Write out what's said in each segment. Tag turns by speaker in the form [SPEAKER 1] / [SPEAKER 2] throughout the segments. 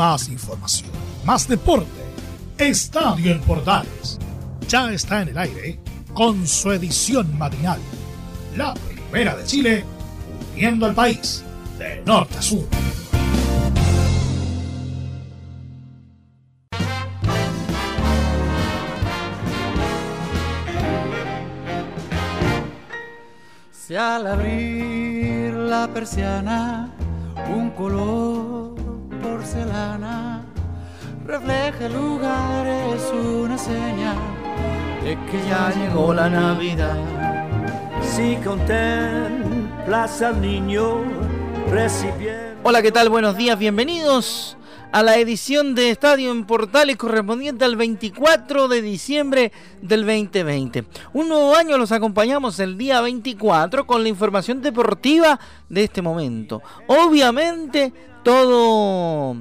[SPEAKER 1] más información, más deporte. Estadio en Portales ya está en el aire con su edición matinal. La primera de Chile, uniendo al país de norte a sur.
[SPEAKER 2] Si al abrir la persiana, un color porcelana que.
[SPEAKER 3] Hola, ¿qué tal? Buenos días, bienvenidos a la edición de Estadio en Portales correspondiente al 24 de diciembre del 2020. Un nuevo año los acompañamos el día 24 con la información deportiva de este momento. Obviamente todo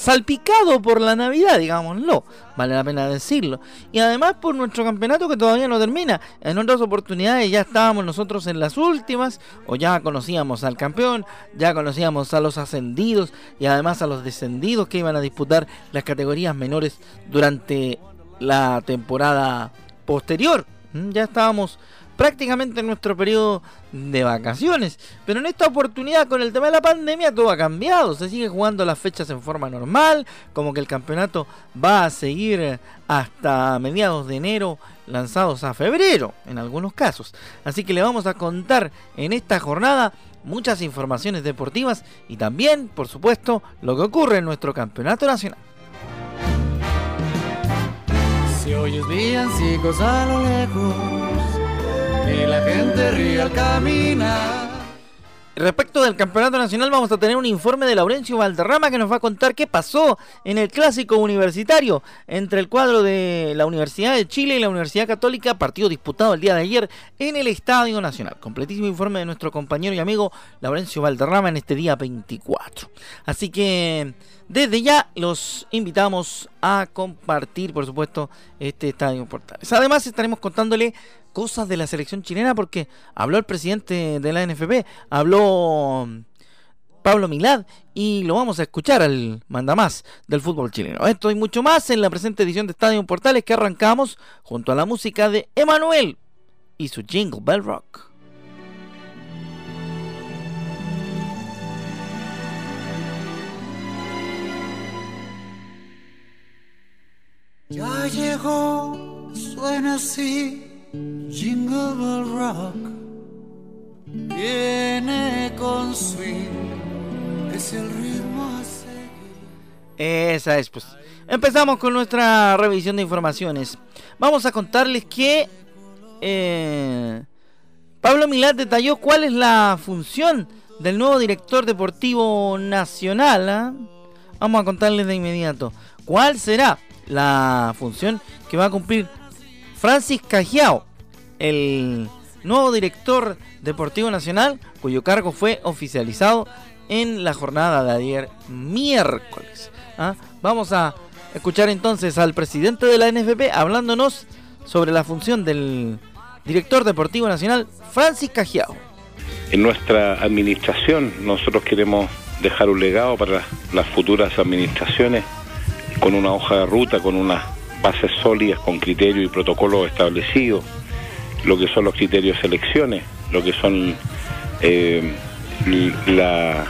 [SPEAKER 3] salpicado por la Navidad, digámoslo, vale la pena decirlo. Y además por nuestro campeonato que todavía no termina. En otras oportunidades ya estábamos nosotros en las últimas, o ya conocíamos al campeón, ya conocíamos a los ascendidos y además a los descendidos que iban a disputar las categorías menores durante la temporada posterior. Mm, ya estábamos prácticamente en nuestro periodo de vacaciones. Pero en esta oportunidad, con el tema de la pandemia, todo ha cambiado. Se sigue jugando las fechas en forma normal, como que el campeonato va a seguir hasta mediados de enero, lanzados a febrero, en algunos casos. Así que le vamos a contar en esta jornada muchas informaciones deportivas y también, por supuesto, lo que ocurre en nuestro campeonato nacional.
[SPEAKER 2] Si a lo lejos y la gente ríe al caminar.
[SPEAKER 3] Respecto del campeonato nacional vamos a tener un informe de Laurencio Valderrama que nos va a contar qué pasó en el clásico universitario entre el cuadro de la Universidad de Chile y la Universidad Católica, partido disputado el día de ayer en el Estadio Nacional. Completísimo informe de nuestro compañero y amigo Laurencio Valderrama en este día 24. Así que desde ya los invitamos a compartir, por supuesto, este Estadio Portales. Además estaremos contándole cosas de la selección chilena porque habló el presidente de la NFP, habló Pablo Milad y lo vamos a escuchar al mandamás del fútbol chileno. Esto y mucho más en la presente edición de Estadio Portales que arrancamos junto a la música de Emanuel y su Jingle Bell Rock.
[SPEAKER 2] Ya llegó, suena así Jingle Bell Rock viene con swing, es el ritmo a
[SPEAKER 3] Esa es, pues. Empezamos con nuestra revisión de informaciones. Vamos a contarles que eh, Pablo Milán detalló cuál es la función del nuevo director deportivo nacional. ¿ah? Vamos a contarles de inmediato cuál será la función que va a cumplir Francis Cajiao, el nuevo director deportivo nacional, cuyo cargo fue oficializado en la jornada de ayer miércoles. ¿ah? Vamos a escuchar entonces al presidente de la NFP hablándonos sobre la función del director deportivo nacional, Francis Cajiao.
[SPEAKER 4] En nuestra administración nosotros queremos dejar un legado para las futuras administraciones con una hoja de ruta, con una bases sólidas con criterios y protocolos establecidos, lo que son los criterios de selecciones, lo que son eh, la,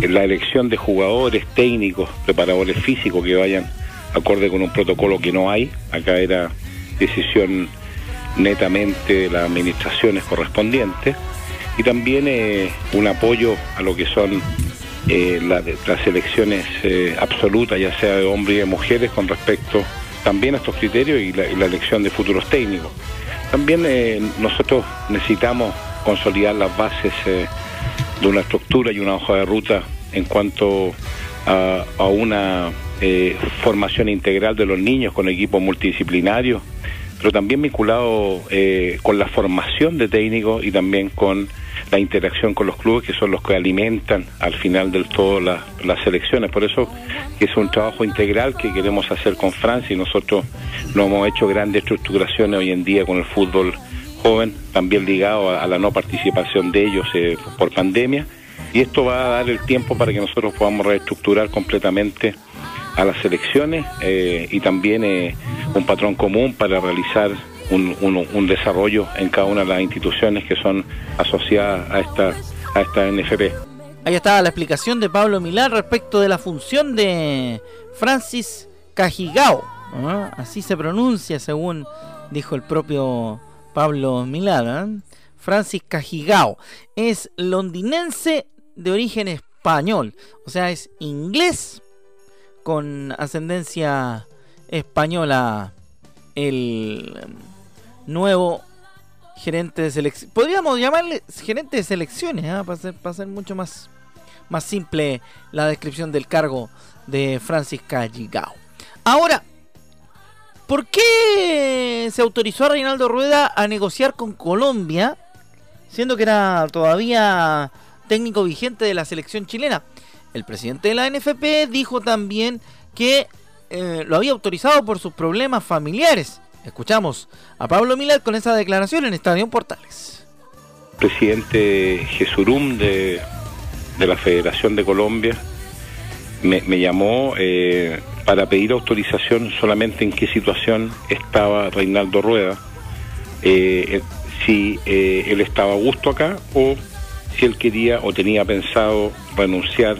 [SPEAKER 4] la elección de jugadores técnicos, preparadores físicos que vayan acorde con un protocolo que no hay. Acá era decisión netamente de las administraciones correspondientes y también eh, un apoyo a lo que son eh, las elecciones absolutas, ya sea de hombres y de mujeres, con respecto también estos criterios y la, elección de futuros técnicos. También eh, nosotros necesitamos consolidar las bases eh, de una estructura y una hoja de ruta en cuanto a, una eh, formación integral de los niños con equipos multidisciplinarios, pero también vinculado con la formación de técnicos y también con la interacción con los clubes que son los que alimentan al final del todo las elecciones. Por eso es un trabajo integral que queremos hacer con Francia y nosotros no hemos hecho grandes estructuraciones hoy en día con el fútbol joven, también ligado a, la no participación de ellos eh, por pandemia. y esto va a dar el tiempo para que nosotros podamos reestructurar completamente a las elecciones eh, y también eh, un patrón común para realizar un, un, desarrollo en cada una de las instituciones que son asociadas a esta, a esta NFP.
[SPEAKER 3] Ahí está la explicación de Pablo Milán respecto de la función de Francis Cajigao. Así se pronuncia según dijo el propio Pablo Milán. Francis Cajigao es londinense de origen español, o sea, es inglés con ascendencia española el nuevo gerente de selección. Podríamos llamarle gerente de selecciones, ¿ah? para, ser, mucho más, más simple la descripción del cargo de Francis Calligao. Ahora, ¿por qué se autorizó a Reinaldo Rueda a negociar con Colombia, siendo que era todavía técnico vigente de la selección chilena? El presidente de la NFP dijo también que eh, lo había autorizado por sus problemas familiares. Escuchamos a Pablo Milad con esa declaración en Estadio Portales.
[SPEAKER 4] Presidente Jesurum de, de la Federación de Colombia me, llamó eh, para pedir autorización solamente en qué situación estaba Reinaldo Rueda, eh, si él estaba a gusto acá o si él quería o tenía pensado renunciar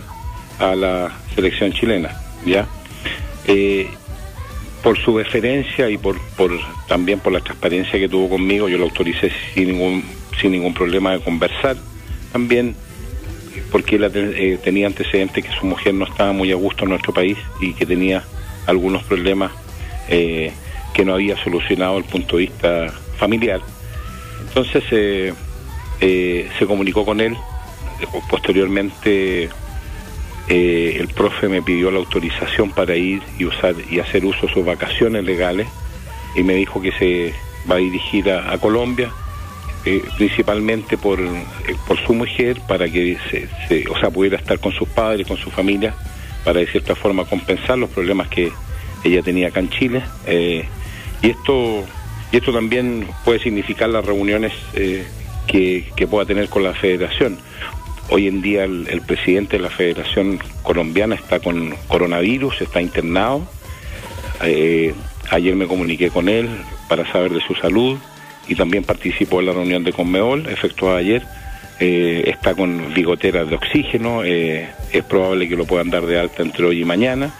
[SPEAKER 4] a la selección chilena, ¿ya? Eh, por su deferencia y por, por también por la transparencia que tuvo conmigo, yo lo autoricé sin ningún, sin ningún problema de conversar. También porque él eh, tenía antecedentes que su mujer no estaba muy a gusto en nuestro país y que tenía algunos problemas eh, que no había solucionado desde el punto de vista familiar. Entonces se comunicó con él, posteriormente eh, el profe me pidió la autorización para ir y usar y hacer uso de sus vacaciones legales y me dijo que se va a dirigir a, Colombia eh, principalmente por, eh, por su mujer para que se, o sea pudiera estar con sus padres con su familia para de cierta forma compensar los problemas que ella tenía acá en Chile. Y esto y esto también puede significar las reuniones que pueda tener con la federación Hoy en día el, presidente de la Federación Colombiana está con coronavirus, está internado. Eh, ayer me comuniqué con él para saber de su salud y también participó en la reunión de Conmeol efectuada ayer. Eh, está con bigoteras de oxígeno, eh, es probable que lo puedan dar de alta entre hoy y mañana.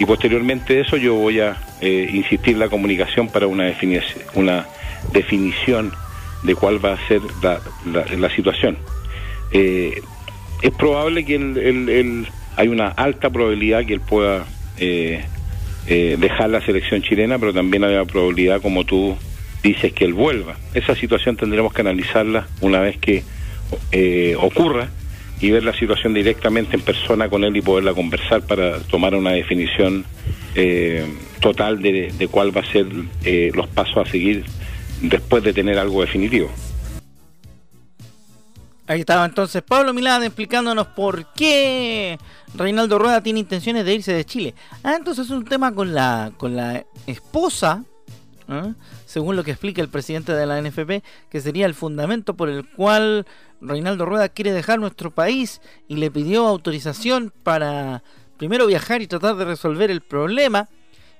[SPEAKER 4] Y posteriormente de eso yo voy a insistir en la comunicación para una, definición, una definición de cuál va a ser la situación. Eh, es probable que él, hay una alta probabilidad que él pueda eh, eh, dejar la selección chilena, pero también hay una probabilidad, como tú dices, que él vuelva. Esa situación tendremos que analizarla una vez que ocurra y ver la situación directamente en persona con él y poderla conversar para tomar una definición total de, de, cuál va a ser los pasos a seguir después de tener algo definitivo.
[SPEAKER 3] Ahí estaba entonces Pablo Milán explicándonos por qué Reinaldo Rueda tiene intenciones de irse de Chile. Ah, entonces es un tema con la, con la esposa, ¿ah? según lo que explica el presidente de la NFP, que sería el fundamento por el cual Reinaldo Rueda quiere dejar nuestro país y le pidió autorización para primero viajar y tratar de resolver el problema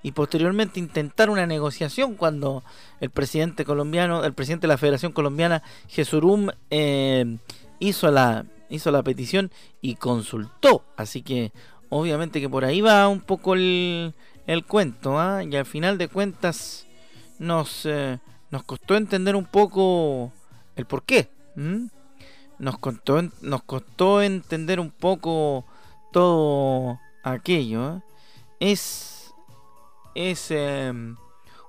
[SPEAKER 3] y posteriormente intentar una negociación cuando el presidente colombiano, el presidente de la Federación Colombiana, Jesurum, eh, hizo la hizo la petición y consultó. Así que obviamente que por ahí va un poco el, el cuento. ¿ah? Y al final de cuentas nos, eh, nos costó entender un poco el por qué. Nos, costó, nos costó entender un poco todo aquello. ¿eh? Es, es em,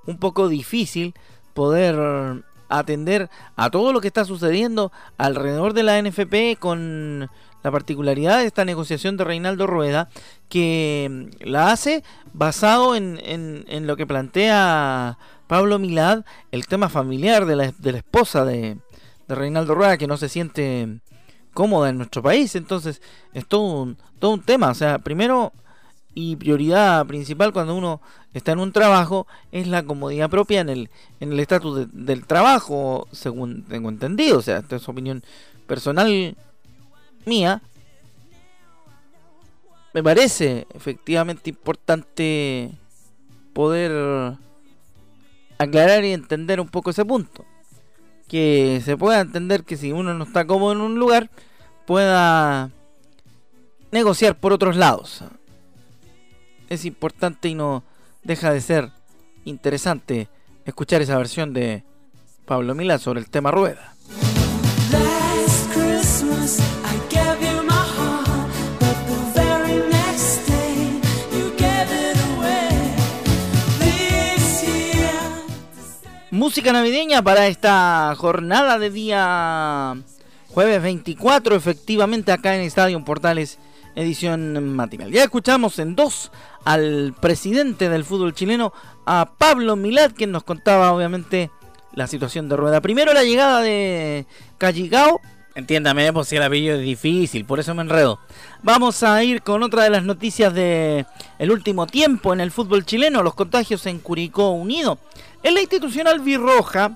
[SPEAKER 3] un poco difícil poder atender a todo lo que está sucediendo alrededor de la NFP con la particularidad de esta negociación de Reinaldo Rueda que mm, la hace basado en, en, lo que plantea Pablo Milad, el tema familiar de la, de la esposa de, de, Reinaldo Rueda que no se siente cómoda en nuestro país. Entonces es todo un, todo un tema. O sea, primero y prioridad principal cuando uno está en un trabajo es la comodidad propia en el en el estatus del trabajo según tengo entendido o sea esta es opinión personal mía me parece efectivamente importante poder aclarar y entender un poco ese punto. Que se pueda entender que si uno no está cómodo en un lugar, pueda negociar por otros lados. Es importante y no deja de ser interesante escuchar esa versión de Pablo Milán sobre el tema rueda. Música navideña para esta jornada de día jueves 24, efectivamente acá en Estadio Portales, edición matinal. Ya escuchamos en dos al presidente del fútbol chileno, a Pablo Milad, quien nos contaba obviamente la situación de rueda. Primero la llegada de Calligao. Entiéndame, pues si el apellido es difícil, por eso me enredo. Vamos a ir con otra de las noticias de el último tiempo en el fútbol chileno, los contagios en Curicó Unido. En la institución albirroja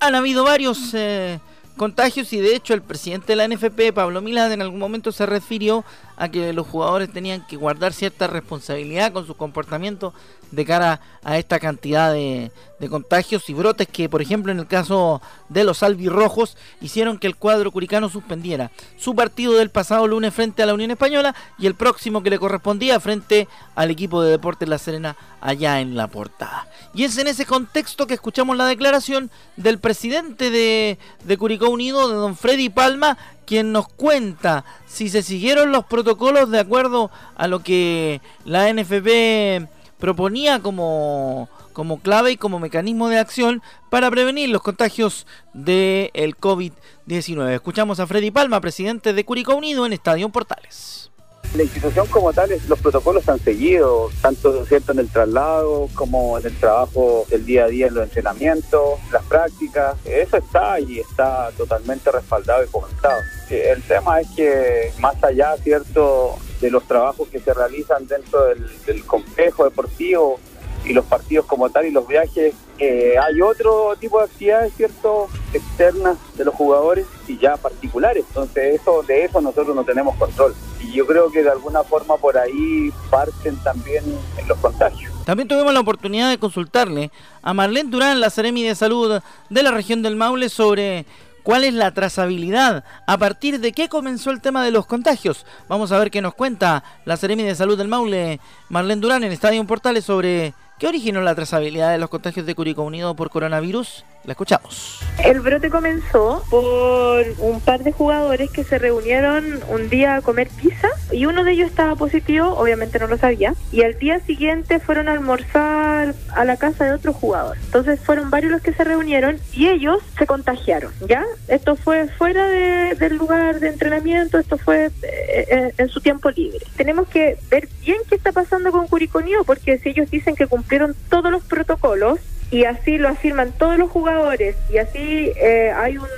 [SPEAKER 3] han habido varios eh, contagios y de hecho el presidente de la NFP, Pablo Milad, en algún momento se refirió a que los jugadores tenían que guardar cierta responsabilidad con su comportamiento de cara a esta cantidad de, contagios y brotes que, por ejemplo, en el caso de los albirrojos, hicieron que el cuadro curicano suspendiera su partido del pasado lunes frente a la Unión Española y el próximo que le correspondía frente al equipo de Deportes La Serena allá en la portada. Y es en ese contexto que escuchamos la declaración del presidente de, de Curicó Unido, de don Freddy Palma, quien nos cuenta si se siguieron los protocolos de acuerdo a lo que la NFP proponía como, como clave y como mecanismo de acción para prevenir los contagios del el COVID-19. Escuchamos a Freddy Palma, presidente de Curicó Unido en Estadio Portales.
[SPEAKER 5] La institución como tal, los protocolos han seguido, tanto cierto en el traslado como en el trabajo del día a día en los entrenamientos, las prácticas. Eso está y está totalmente respaldado y comentado. El tema es que más allá, cierto, de los trabajos que se realizan dentro del, complejo deportivo y los partidos como tal y los viajes, eh, hay otro tipo de actividades, ¿cierto?, externas de los jugadores y ya particulares. Entonces, eso de eso nosotros no tenemos control. Y yo creo que de alguna forma por ahí parten también los contagios.
[SPEAKER 3] También tuvimos la oportunidad de consultarle a Marlene Durán, la Seremi de Salud de la región del Maule, sobre ¿Cuál es la trazabilidad? ¿A partir de qué comenzó el tema de los contagios? Vamos a ver qué nos cuenta la Seremi de Salud del Maule, Marlene Durán, en Estadio Portales sobre ¿Qué originó la trazabilidad de los contagios de Curicó Unido por coronavirus? Escuchamos.
[SPEAKER 6] El brote comenzó por un par de jugadores que se reunieron un día a comer pizza y uno de ellos estaba positivo, obviamente no lo sabía, y al día siguiente fueron a almorzar a la casa de otro jugador. Entonces fueron varios los que se reunieron y ellos se contagiaron, ¿ya? Esto fue fuera del lugar de entrenamiento, esto fue eh, eh, en su tiempo libre. Tenemos que ver bien qué está pasando con Curicó porque si ellos dicen que cumplieron todos los protocolos y así lo afirman todos los jugadores y así eh, hay un,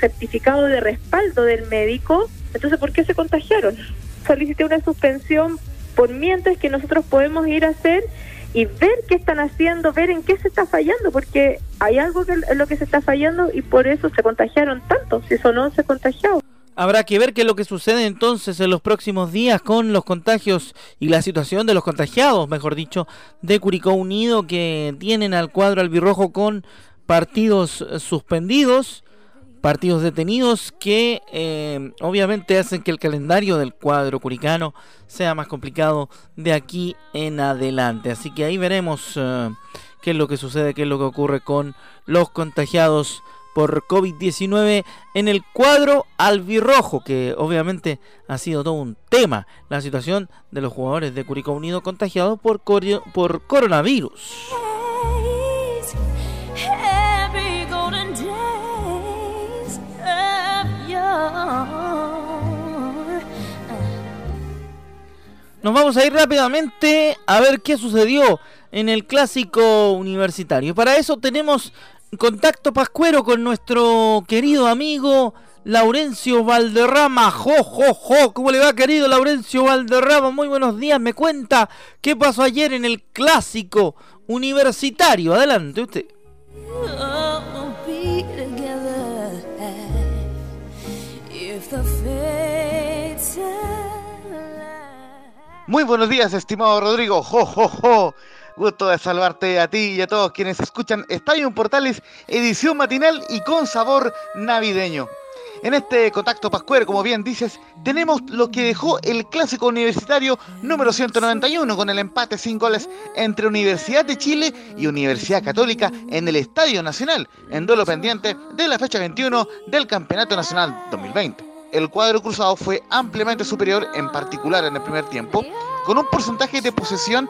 [SPEAKER 6] certificado de respaldo del médico, entonces ¿por qué se contagiaron? Solicité una suspensión por mientras que nosotros podemos ir a hacer y ver qué están haciendo, ver en qué se está fallando, porque hay algo que, en lo que se está fallando y por eso se contagiaron tanto, si eso no se contagió.
[SPEAKER 3] Habrá que ver qué es lo que sucede entonces en los próximos días con los contagios y la situación de los contagiados, mejor dicho, de Curicó Unido que tienen al cuadro albirrojo con partidos suspendidos, partidos detenidos que eh, obviamente hacen que el calendario del cuadro curicano sea más complicado de aquí en adelante. Así que ahí veremos eh, qué es lo que sucede, qué es lo que ocurre con los contagiados por COVID-19 en el cuadro albirrojo, que obviamente ha sido todo un tema, la situación de los jugadores de Curicó Unido contagiados por, por coronavirus. Nos vamos a ir rápidamente a ver qué sucedió en el clásico universitario. Para eso tenemos contacto pascuero con nuestro querido amigo Laurencio Valderrama. Jo, jo, jo. ¿Cómo le va, querido Laurencio Valderrama? Muy buenos días. Me cuenta qué pasó ayer en el clásico universitario. Adelante, usted.
[SPEAKER 7] Muy buenos días, estimado Rodrigo. Jo, jo, jo. Gusto de salvarte a ti y a todos quienes escuchan Estadio Portales, edición matinal y con sabor navideño. En este contacto pascuero, como bien dices, tenemos lo que dejó el clásico universitario número 191 con el empate sin goles entre Universidad de Chile y Universidad Católica en el Estadio Nacional, en duelo pendiente de la fecha 21 del Campeonato Nacional 2020. El cuadro cruzado fue ampliamente superior, en particular en el primer tiempo, con un porcentaje de posesión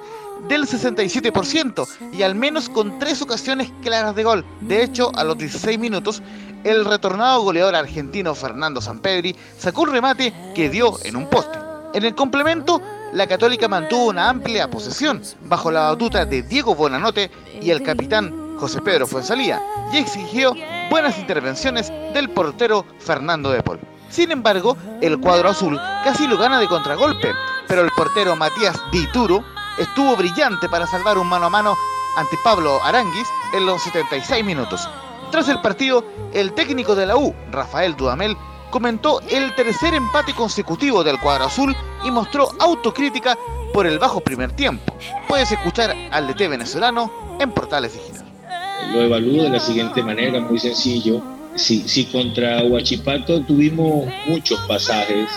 [SPEAKER 7] del 67% y al menos con tres ocasiones claras de gol. De hecho, a los 16 minutos, el retornado goleador argentino Fernando Sampedri sacó un remate que dio en un poste. En el complemento, la Católica mantuvo una amplia posesión bajo la batuta de Diego Bonanote y el capitán José Pedro Fuensalía y exigió buenas intervenciones del portero Fernando de Paul. Sin embargo, el cuadro azul casi lo gana de contragolpe, pero el portero Matías Dituro estuvo brillante para salvar un mano a mano ante Pablo Aranguis en los 76 minutos. Tras el partido, el técnico de la U, Rafael Dudamel, comentó el tercer empate consecutivo del cuadro azul y mostró autocrítica por el bajo primer tiempo. Puedes escuchar al DT venezolano en Portales Digital.
[SPEAKER 8] Lo evalúo de la siguiente manera, muy sencillo. Si, si contra Huachipato tuvimos muchos pasajes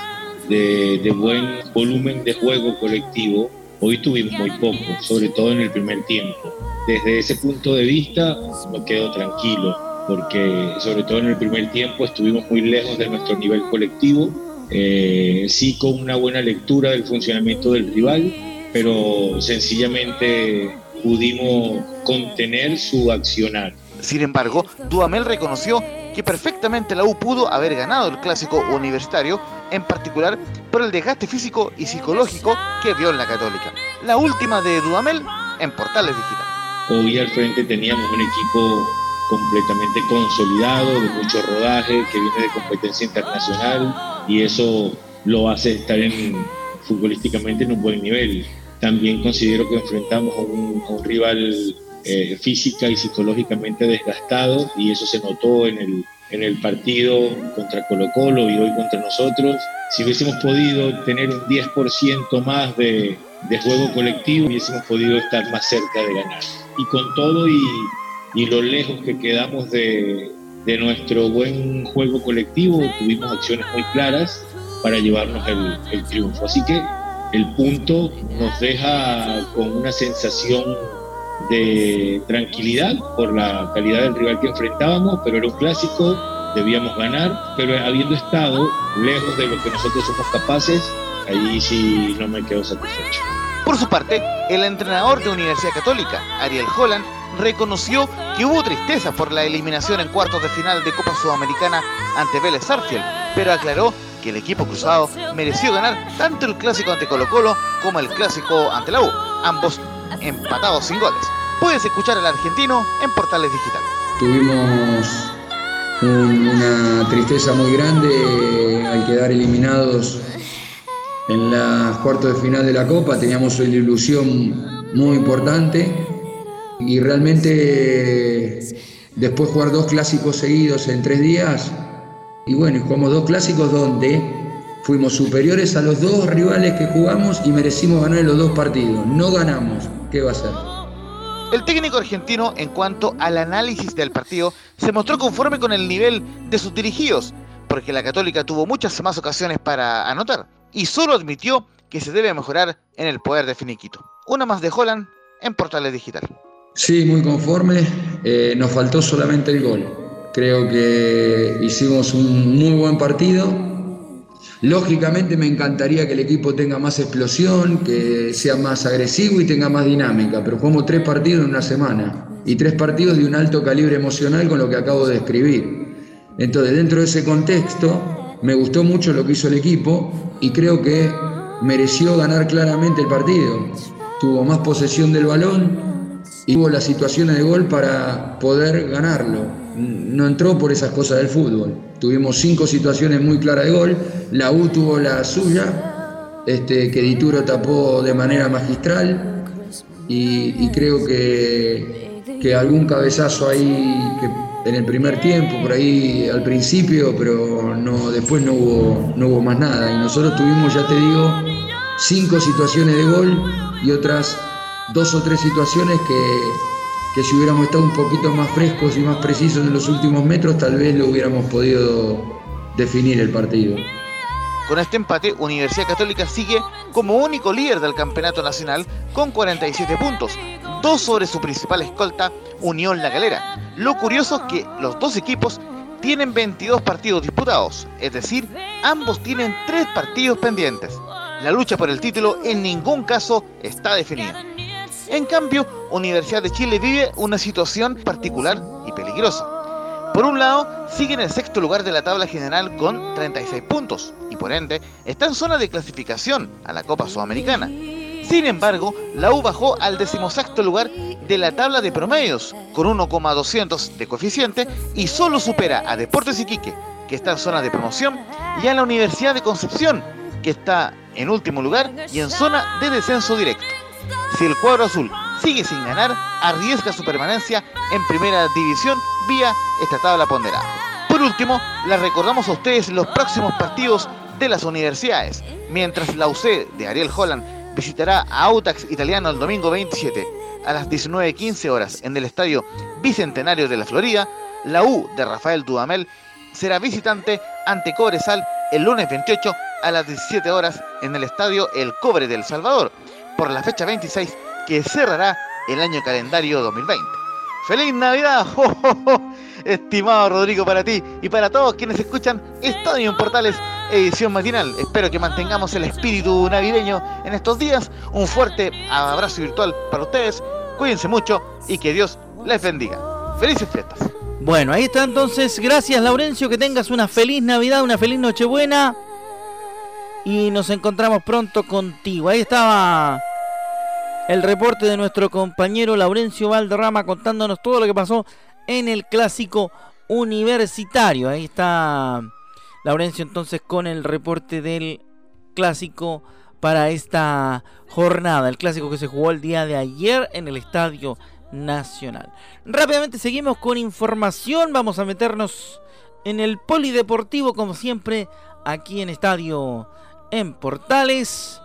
[SPEAKER 8] de, de buen volumen de juego colectivo, hoy tuvimos muy poco, sobre todo en el primer tiempo desde ese punto de vista me quedo tranquilo, porque sobre todo en el primer tiempo estuvimos muy lejos de nuestro nivel colectivo, eh, sí con una buena lectura del funcionamiento del rival, pero sencillamente pudimos contener su accionar.
[SPEAKER 7] Sin embargo, Duamel reconoció que perfectamente la U pudo haber ganado el clásico universitario, en particular por el desgaste físico y psicológico que vio en la Católica. La última de Dudamel en Portales Digital.
[SPEAKER 8] Hoy al frente teníamos un equipo completamente consolidado, de mucho rodaje, que viene de competencia internacional y eso lo hace estar en, futbolísticamente en un buen nivel. También considero que enfrentamos a un, rival eh, física y psicológicamente desgastado y eso se notó en el, en el partido contra Colo Colo y hoy contra nosotros. Si hubiésemos podido tener un 10% más de, juego colectivo, hubiésemos podido estar más cerca de ganar y con todo y, lo lejos que quedamos de, nuestro buen juego colectivo, tuvimos acciones muy claras para llevarnos el triunfo. Así que el punto nos deja con una sensación de tranquilidad por la calidad del rival que enfrentábamos, pero era un clásico, debíamos ganar, pero habiendo estado lejos de lo que nosotros somos capaces, ahí sí no me quedo satisfecho.
[SPEAKER 7] Por su parte, el entrenador de Universidad Católica, Ariel Holland, reconoció que hubo tristeza por la eliminación en cuartos de final de Copa Sudamericana ante Vélez Sarfield, pero aclaró que el equipo cruzado mereció ganar tanto el clásico ante Colo Colo como el clásico ante la U, ambos empatados sin goles. Puedes escuchar al argentino en Portales Digital.
[SPEAKER 9] Tuvimos una tristeza muy grande al quedar eliminados en la cuartos de final de la Copa, teníamos una ilusión muy importante y realmente después jugar dos clásicos seguidos en tres días, y bueno, jugamos dos clásicos donde fuimos superiores a los dos rivales que jugamos y merecimos ganar los dos partidos. No ganamos, ¿qué va a ser?
[SPEAKER 7] El técnico argentino, en cuanto al análisis del partido, se mostró conforme con el nivel de sus dirigidos, porque la Católica tuvo muchas más ocasiones para anotar y solo admitió que se debe mejorar en el poder de Finiquito. Una más de Holland en Portales Digital.
[SPEAKER 9] Sí, muy conforme. Eh, nos faltó solamente el gol. Creo que hicimos un muy buen partido. Lógicamente me encantaría que el equipo tenga más explosión, que sea más agresivo y tenga más dinámica, pero jugamos tres partidos en una semana y tres partidos de un alto calibre emocional con lo que acabo de describir. Entonces, dentro de ese contexto, me gustó mucho lo que hizo el equipo y creo que mereció ganar claramente el partido. Tuvo más posesión del balón y tuvo las situaciones de gol para poder ganarlo. No entró por esas cosas del fútbol. Tuvimos cinco situaciones muy claras de gol. La U tuvo la suya, este, que Dituro tapó de manera magistral. Y, creo que, que algún cabezazo ahí en el primer tiempo, por ahí al principio, pero no, después no hubo, no hubo más nada. Y nosotros tuvimos, ya te digo, cinco situaciones de gol y otras dos o tres situaciones que, si hubiéramos estado un poquito más frescos y más precisos en los últimos metros, tal vez lo hubiéramos podido definir el partido.
[SPEAKER 7] Con este empate, Universidad Católica sigue como único líder del campeonato nacional con 47 puntos, dos sobre su principal escolta, Unión La Galera. Lo curioso es que los dos equipos tienen 22 partidos disputados, es decir, ambos tienen tres partidos pendientes. La lucha por el título en ningún caso está definida. En cambio, Universidad de Chile vive una situación particular y peligrosa. Por un lado, sigue en el sexto lugar de la tabla general con 36 puntos y por ende está en zona de clasificación a la Copa Sudamericana. Sin embargo, la U bajó al decimosexto lugar de la tabla de promedios con 1,200 de coeficiente y solo supera a Deportes Iquique, que está en zona de promoción, y a la Universidad de Concepción, que está en último lugar y en zona de descenso directo. Si el cuadro azul sigue sin ganar, arriesga su permanencia en primera división vía esta tabla ponderada. Por último, les recordamos a ustedes los próximos partidos de las universidades, mientras la UC de Ariel Holland visitará a Autax Italiano el domingo 27 a las 19.15 horas en el Estadio Bicentenario de la Florida, la U de Rafael Dudamel será visitante ante Cobresal el lunes 28 a las 17 horas en el Estadio El Cobre del Salvador, por la fecha 26 que cerrará el año calendario 2020. ¡Feliz Navidad! Estimado Rodrigo, para ti y para todos quienes escuchan Estadio en Portales, edición matinal. Espero que mantengamos el espíritu navideño en estos días. Un fuerte abrazo virtual para ustedes. Cuídense mucho y que Dios les bendiga. Felices fiestas.
[SPEAKER 3] Bueno, ahí está entonces. Gracias, Laurencio. Que tengas una feliz Navidad, una feliz Nochebuena. Y nos encontramos pronto contigo. Ahí estaba el reporte de nuestro compañero Laurencio Valderrama contándonos todo lo que pasó en el clásico universitario. Ahí está Laurencio entonces con el reporte del clásico para esta jornada. El clásico que se jugó el día de ayer en el Estadio Nacional. Rápidamente seguimos con información. Vamos a meternos en el polideportivo como siempre aquí en Estadio en Portales.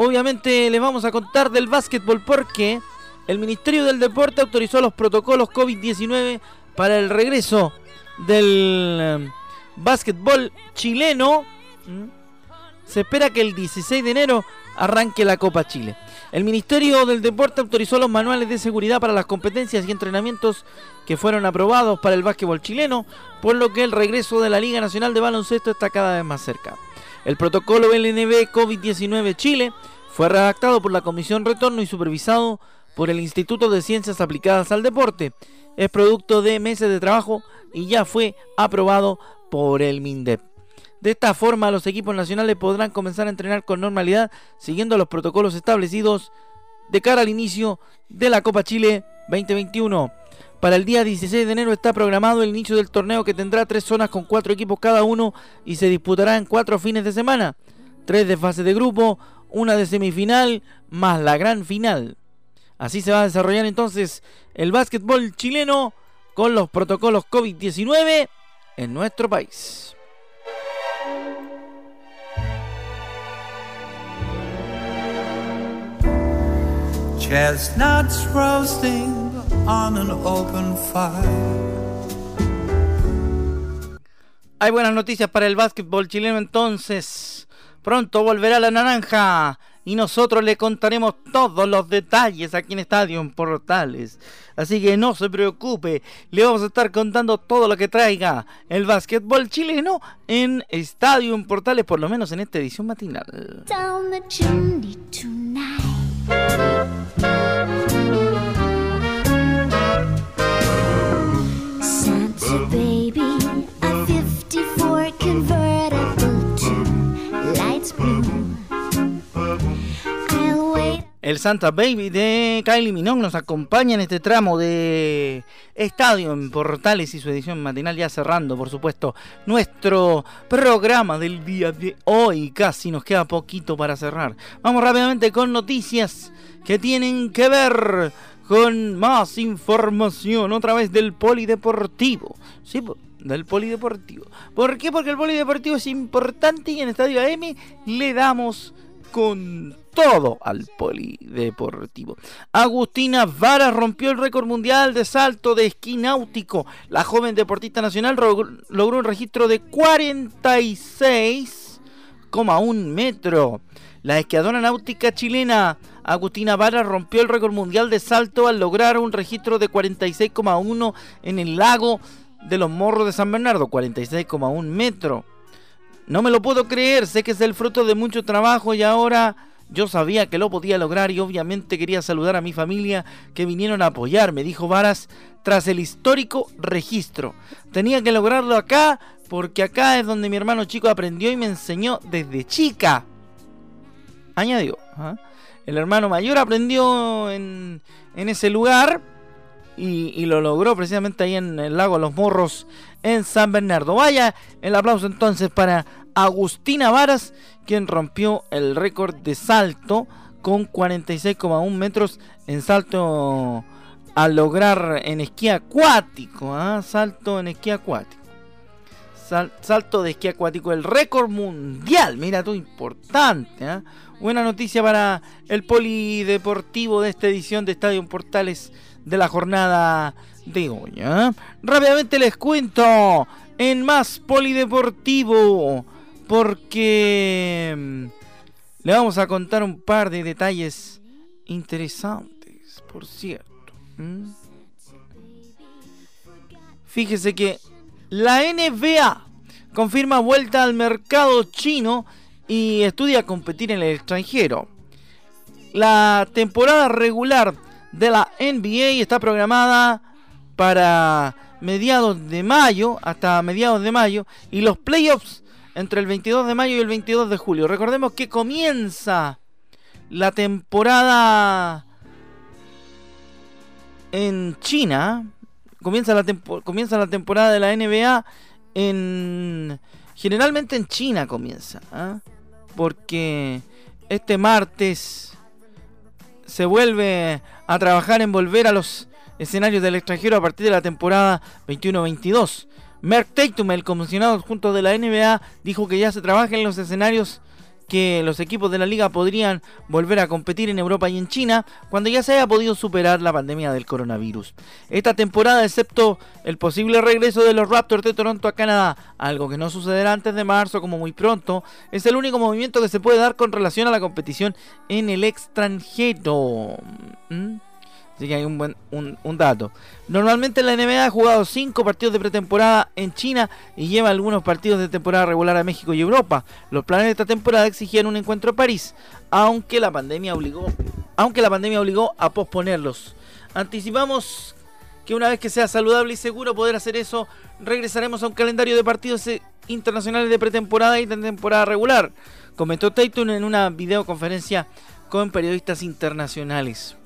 [SPEAKER 3] Obviamente les vamos a contar del básquetbol porque el Ministerio del Deporte autorizó los protocolos COVID-19 para el regreso del em, básquetbol chileno. Se espera que el 16 de enero arranque la Copa Chile. El Ministerio del Deporte autorizó los manuales de seguridad para las competencias y entrenamientos que fueron aprobados para el básquetbol chileno, por lo que el regreso de la Liga Nacional de Baloncesto está cada vez más cerca. El protocolo LNB COVID-19 Chile fue redactado por la Comisión Retorno y supervisado por el Instituto de Ciencias Aplicadas al Deporte. Es producto de meses de trabajo y ya fue aprobado por el MINDEP. De esta forma, los equipos nacionales podrán comenzar a entrenar con normalidad siguiendo los protocolos establecidos de cara al inicio de la Copa Chile 2021. Para el día 16 de enero está programado el inicio del torneo que tendrá tres zonas con cuatro equipos cada uno y se disputará en cuatro fines de semana. Tres de fase de grupo, una de semifinal más la gran final. Así se va a desarrollar entonces el básquetbol chileno con los protocolos COVID-19 en nuestro país. Chestnuts roasting on an open fire. Hay buenas noticias para el básquetbol chileno entonces. Pronto volverá la naranja y nosotros le contaremos todos los detalles aquí en Estadio Portales. Así que no se preocupe, le vamos a estar contando todo lo que traiga el básquetbol chileno en Estadio Portales, por lo menos en esta edición matinal. El Santa Baby de Kylie Minogue nos acompaña en este tramo de Estadio en Portales y su edición matinal ya cerrando, por supuesto, nuestro programa del día de hoy. Casi nos queda poquito para cerrar. Vamos rápidamente con noticias que tienen que ver con más información otra vez del polideportivo. Sí, del polideportivo. ¿Por qué? Porque el polideportivo es importante y en Estadio AM le damos con todo al polideportivo. Agustina Vara rompió el récord mundial de salto de esquí náutico. La joven deportista nacional logró un registro de 46,1 metros. La esquiadora náutica chilena Agustina Vara rompió el récord mundial de salto al lograr un registro de 46,1 en el lago de los Morros de San Bernardo, 46,1 metros. No me lo puedo creer, sé que es el fruto de mucho trabajo y ahora yo sabía que lo podía lograr y obviamente quería saludar a mi familia que vinieron a apoyarme, dijo Varas tras el histórico registro. Tenía que lograrlo acá porque acá es donde mi hermano chico aprendió y me enseñó desde chica. Añadió. ¿ah? El hermano mayor aprendió en, ese lugar y, lo logró precisamente ahí en el lago Los Morros en San Bernardo. Vaya el aplauso entonces para Agustina Varas quien rompió el récord de salto con 46,1 metros en salto al lograr en esquí acuático. ¿ah? Salto en esquí acuático. Salto de esquí acuático, el récord mundial. Mira tú, importante. ¿ah? Buena noticia para el polideportivo de esta edición de Estadio Portales de la jornada de hoy. ¿ah? Rápidamente les cuento en más polideportivo porque mm, le vamos a contar un par de detalles interesantes, por cierto. Fíjese que la NBA confirma vuelta al mercado chino y estudia competir en el extranjero. La temporada regular de la NBA está programada para mediados de mayo, hasta mediados de mayo, y los playoffs entre el 22 de mayo y el 22 de julio. Recordemos que comienza la temporada en China. Comienza la, comienza la temporada de la NBA en... Generalmente en China comienza. ¿ah? Porque este martes se vuelve a trabajar en volver a los escenarios del extranjero a partir de la temporada 21-22. Merck Tatum, el comisionado adjunto de la NBA, dijo que ya se trabaja en los escenarios que los equipos de la liga podrían volver a competir en Europa y en China cuando ya se haya podido superar la pandemia del coronavirus. Esta temporada, excepto el posible regreso de los Raptors de Toronto a Canadá, algo que no sucederá antes de marzo como muy pronto, es el único movimiento que se puede dar con relación a la competición en el extranjero. ¿Mm? Así que hay un buen un, dato. Normalmente la NBA ha jugado 5 partidos de pretemporada en China y lleva algunos partidos de temporada regular a México y Europa. Los planes de esta temporada exigían un encuentro en París, aunque la pandemia obligó, aunque la pandemia obligó a posponerlos. Anticipamos que una vez que sea saludable y seguro poder hacer eso, regresaremos a un calendario de partidos eh, internacionales de pretemporada y de temporada regular, comentó Tatum en una videoconferencia con periodistas internacionales.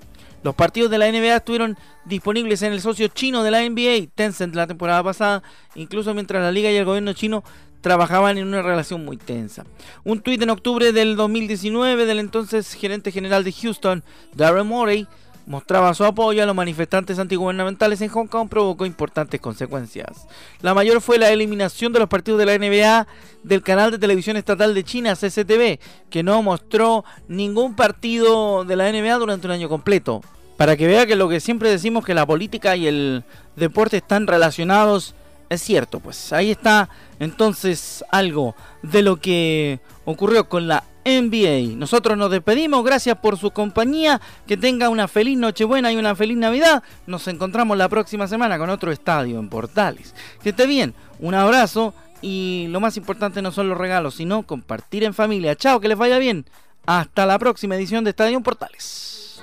[SPEAKER 3] Los partidos de la NBA estuvieron disponibles en el socio chino de la NBA, Tencent, la temporada pasada, incluso mientras la liga y el gobierno chino trabajaban en una relación muy tensa. Un tuit en octubre del 2019 del entonces gerente general de Houston, Darren Morey, mostraba su apoyo a los manifestantes antigubernamentales en Hong Kong provocó importantes consecuencias. La mayor fue la eliminación de los partidos de la NBA del canal de televisión estatal de China, CCTV, que no mostró ningún partido de la NBA durante un año completo. Para que vea que lo que siempre decimos que la política y el deporte están relacionados es cierto, pues ahí está entonces algo de lo que ocurrió con la NBA. Nosotros nos despedimos, gracias por su compañía, que tenga una feliz Nochebuena y una feliz Navidad. Nos encontramos la próxima semana con otro estadio en Portales. Que esté bien, un abrazo y lo más importante no son los regalos, sino compartir en familia. Chao, que les vaya bien. Hasta la próxima edición de Estadio en Portales.